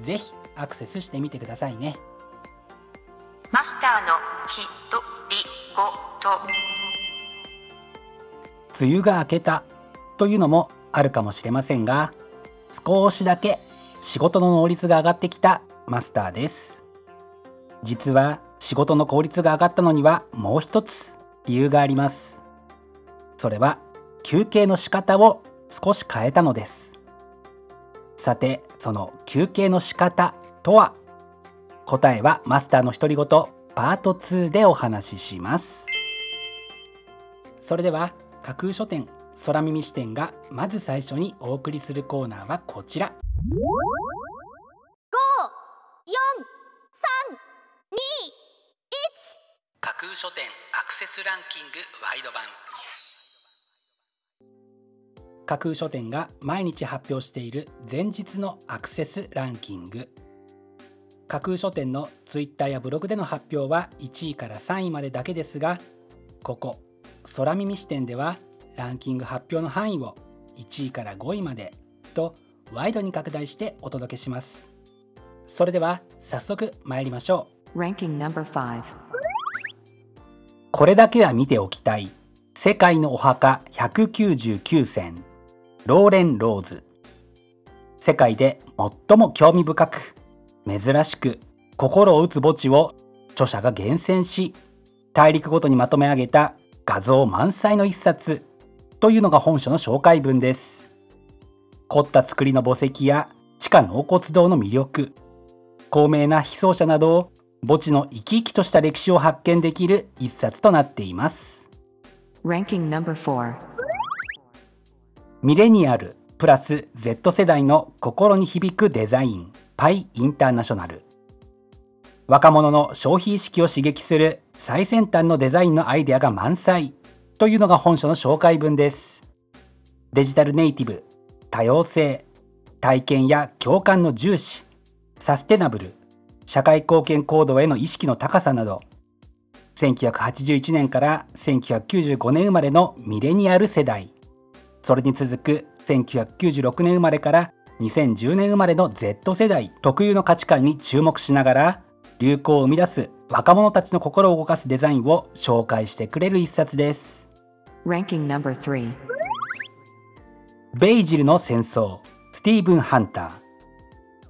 ぜひアクセスしてみてくださいね。マスターのひとりごと。梅雨が明けたというのもあるかもしれませんが少しだけ仕事の能率が上がってきたマスターです。実は仕事の効率が上がったのにはもう一つ理由があります。それは休憩の仕方を少し変えたのです。さてその休憩の仕方とは？答えはマスターの独り言パート2でお話しします。それでは架空書店空耳視点がまず最初にお送りするコーナーはこちら。架空書店アクセスランキングワイド版架空書店が毎日発表している前日のアクセスランキング。架空書店のツイッターやブログでの発表は1位から3位までだけですがここ空耳視点ではランキング発表の範囲を1位から5位までとワイドに拡大してお届けします。それでは早速参りましょう。Ranking number 5これだけは見ておきたい。世界のお墓199選ローレン・ローズ。世界で最も興味深く珍しく心を打つ墓地を著者が厳選し大陸ごとにまとめ上げた画像満載の一冊というのが本書の紹介文です。凝った作りの墓石や地下納骨堂の魅力高名な被葬者などを墓地の生き生きとした歴史を発見できる一冊となっています。ミレニアルプラス Z 世代の心に響くデザインパイインターナショナル。若者の消費意識を刺激する最先端のデザインのアイデアが満載というのが本書の紹介文です。デジタルネイティブ多様性体験や共感の重視サステナブル社会貢献行動への意識の高さなど1981年から1995年生まれのミレニアル世代。それに続く1996年生まれから2010年生まれの Z 世代特有の価値観に注目しながら流行を生み出す若者たちの心を動かすデザインを紹介してくれる一冊です。Ranking number 3ベイジルの戦争。スティーブン・ハンター。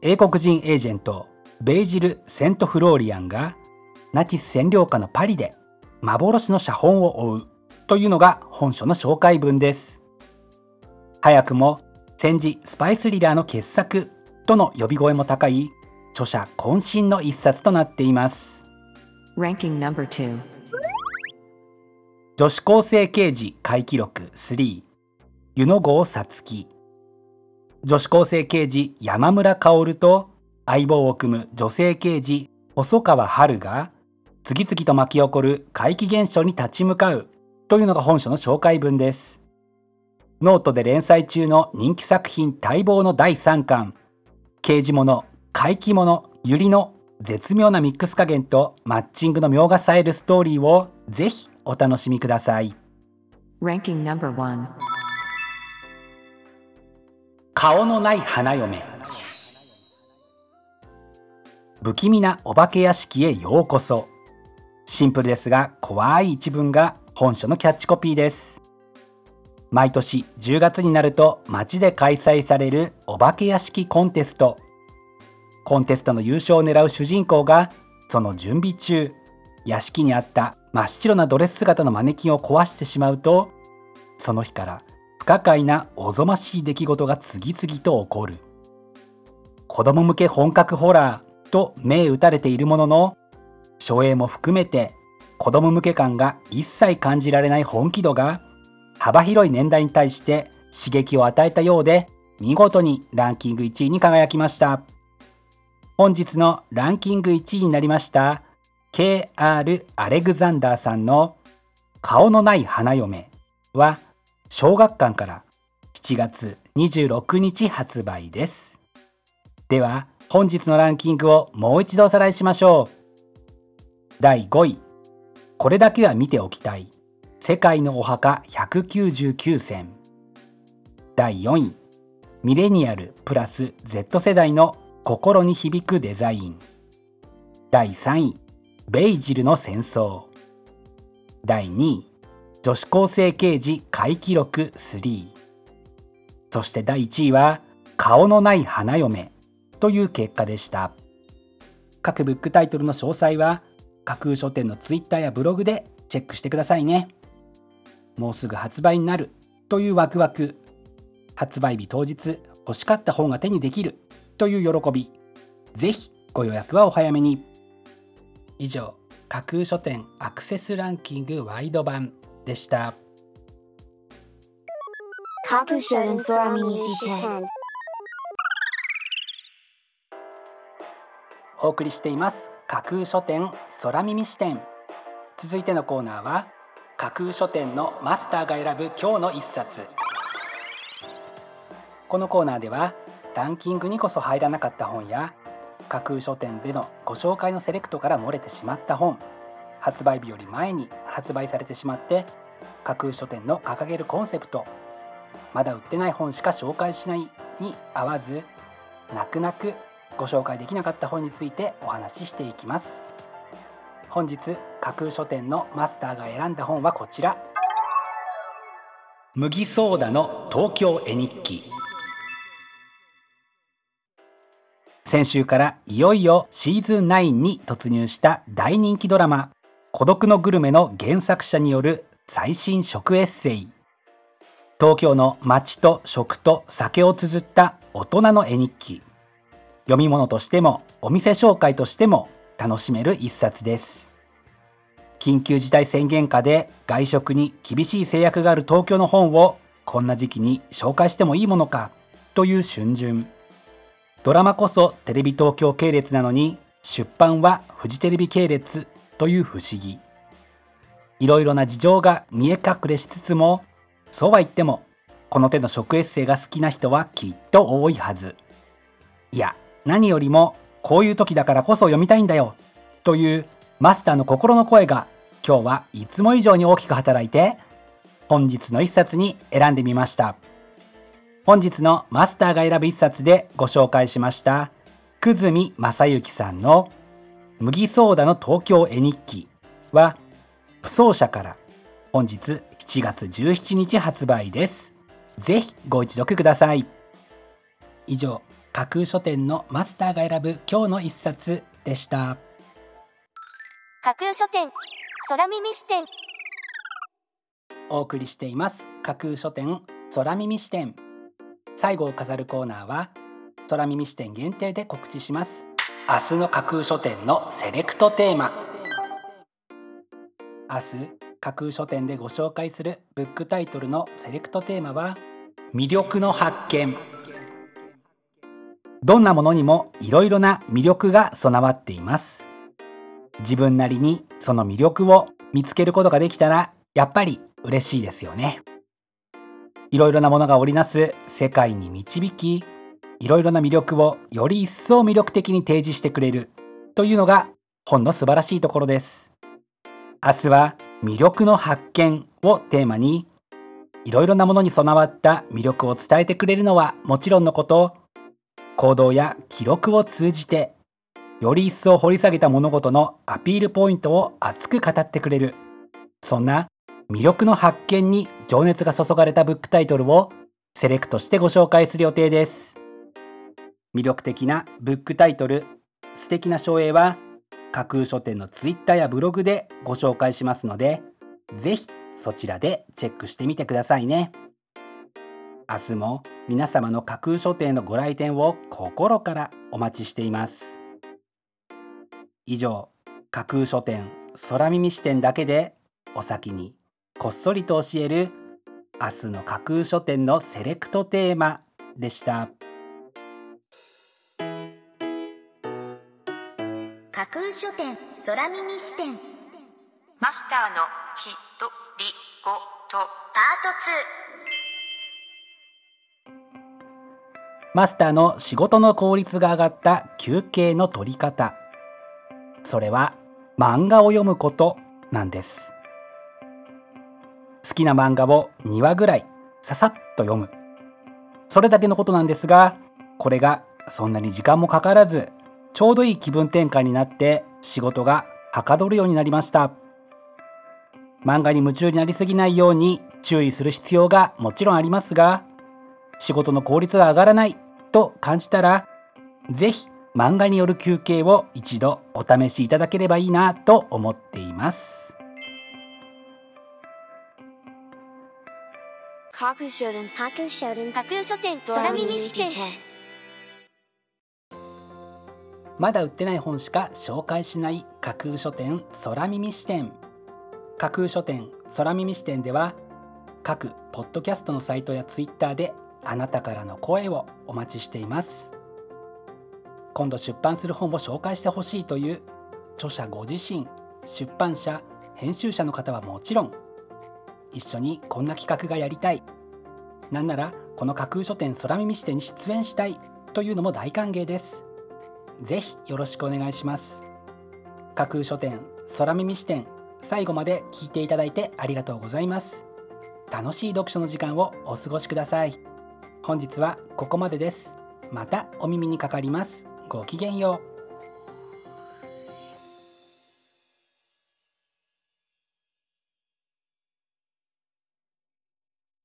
英国人エージェント。ベイジル・セントフローリアンがナチス占領下のパリで幻の写本を追うというのが本書の紹介文です早くも戦時スパイスリラーの傑作との呼び声も高い著者渾身の一冊となっています。Ranking number 2女子高生刑事回記録3湯野郷さつき。女子高生刑事山村薫と相棒を組む女性刑事細川春が次々と巻き起こる怪奇現象に立ち向かうというのが本書の紹介文ですノートで連載中の人気作品待望の第3巻。刑事物怪奇物ゆりの絶妙なミックス加減とマッチングの妙が冴えるストーリーをぜひお楽しみください。Ranking number 1顔のない花嫁。不気味なお化け屋敷へようこそ。シンプルですが怖い一文が本書のキャッチコピーです毎年10月になると街で開催されるお化け屋敷コンテスト。コンテストの優勝を狙う主人公がその準備中屋敷にあった真っ白なドレス姿のマネキンを壊してしまうとその日から不可解なおぞましい出来事が次々と起こる。子供向け本格ホラーと銘打たれているものの初映も含めて子供向け感が一切感じられない本気度が幅広い年代に対して刺激を与えたようで見事にランキング1位に輝きました。本日のランキング1位になりました KR アレグザンダーさんの顔のない花嫁は小学館から7月26日発売です。では本日のランキングをもう一度おさらいしましょう。第5位これだけは見ておきたい。世界のお墓199選。第4位ミレニアルプラス Z 世代の心に響くデザイン。第3位ベイジルの戦争。第2位女子高生刑事怪記録3そして第1位は顔のない花嫁という結果でした。各ブックタイトルの詳細は架空書店のツイッターやブログでチェックしてくださいね。もうすぐ発売になるというワクワク。発売日当日欲しかった本が手にできるという喜び。ぜひご予約はお早めに。以上架空書店アクセスランキングワイド版でした。架空書店お送りしています。架空書店空耳視点続いてのコーナーは架空書店のマスターが選ぶ今日の一冊。このコーナーではランキングにこそ入らなかった本や架空書店でのご紹介のセレクトから漏れてしまった本発売日より前に発売されてしまって架空書店の掲げるコンセプトまだ売ってない本しか紹介しないに合わず泣く泣くご紹介できなかった本についてお話ししていきます。本日架空書店のマスターが選んだ本はこちら。麦ソーダの東京絵日記。先週からいよいよシーズン9に突入した大人気ドラマ「孤独のグルメ」の原作者による最新食エッセイ。東京の街と食と酒を綴った大人の絵日記。読み物としてもお店紹介としても楽しめる一冊です。緊急事態宣言下で外食に厳しい制約がある東京の本をこんな時期に紹介してもいいものかという春巡。ドラマこそテレビ東京系列なのに出版はフジテレビ系列という不思議。いろいろな事情が見え隠れしつつもそうは言ってもこの手の食エッセイが好きな人はきっと多いはず。いや何よりもこういう時だからこそ読みたいんだよというマスターの心の声が今日はいつも以上に大きく働いて本日の一冊に選んでみました。本日のマスターが選ぶ一冊でご紹介しました久住正幸さんの麦ソーダの東京絵日記は不走者から本日7月17日発売です。ぜひご一読ください。以上架空書店のマスターが選ぶ今日の一冊でした。架空書店。空耳視点。お送りしています。架空書店空耳視点。最後を飾るコーナーは空耳視点限定で告知します。明日の架空書店のセレクトテーマ。明日架空書店でご紹介するブックタイトルのセレクトテーマは魅力の発見。どんなものにもいろいろな魅力が備わっています。自分なりにその魅力を見つけることができたらやっぱり嬉しいですよね。いろいろなものが織りなす世界に導きいろいろな魅力をより一層魅力的に提示してくれるというのが本の素晴らしいところです。明日は魅力の発見をテーマにいろいろなものに備わった魅力を伝えてくれるのはもちろんのこと行動や記録を通じてより一層掘り下げた物事のアピールポイントを熱く語ってくれる。そんな魅力の発見に情熱が注がれたブックタイトルをセレクトしてご紹介する予定です。魅力的なブックタイトル素敵な書影は架空書店のツイッターやブログでご紹介しますのでぜひそちらでチェックしてみてくださいね。明日も皆様の架空書店のご来店を心からお待ちしています。以上架空書店空耳視点だけでお先にこっそりと教える明日の架空書店のセレクトテーマでした。架空書店空耳視点。マスターのきとりごと。パマスターの仕事の効率が上がった休憩の取り方それは漫画を読むことなんです。好きな漫画を2話ぐらいささっと読む。それだけのことなんですがこれがそんなに時間もかからずちょうどいい気分転換になって仕事がはかどるようになりました。漫画に夢中になりすぎないように注意する必要がもちろんありますが仕事の効率が上がらないと感じたらぜひ漫画による休憩を一度お試しいただければいいなと思っています。まだ売ってない本しか紹介しない架空書店空耳視点架空書店空耳視点では各ポッドキャストのサイトやツイッターであなたからの声をお待ちしています今度出版する本を紹介してほしいという著者ご自身。出版社編集者の方はもちろん。一緒にこんな企画がやりたい。なんならこの架空書店空耳視点に出演したいというのも大歓迎です。ぜひよろしくお願いします。架空書店空耳視点最後まで聞いていただいてありがとうございます。楽しい読書の時間をお過ごしください。本日はここまでです。またお耳にかかります。ごきげんよう。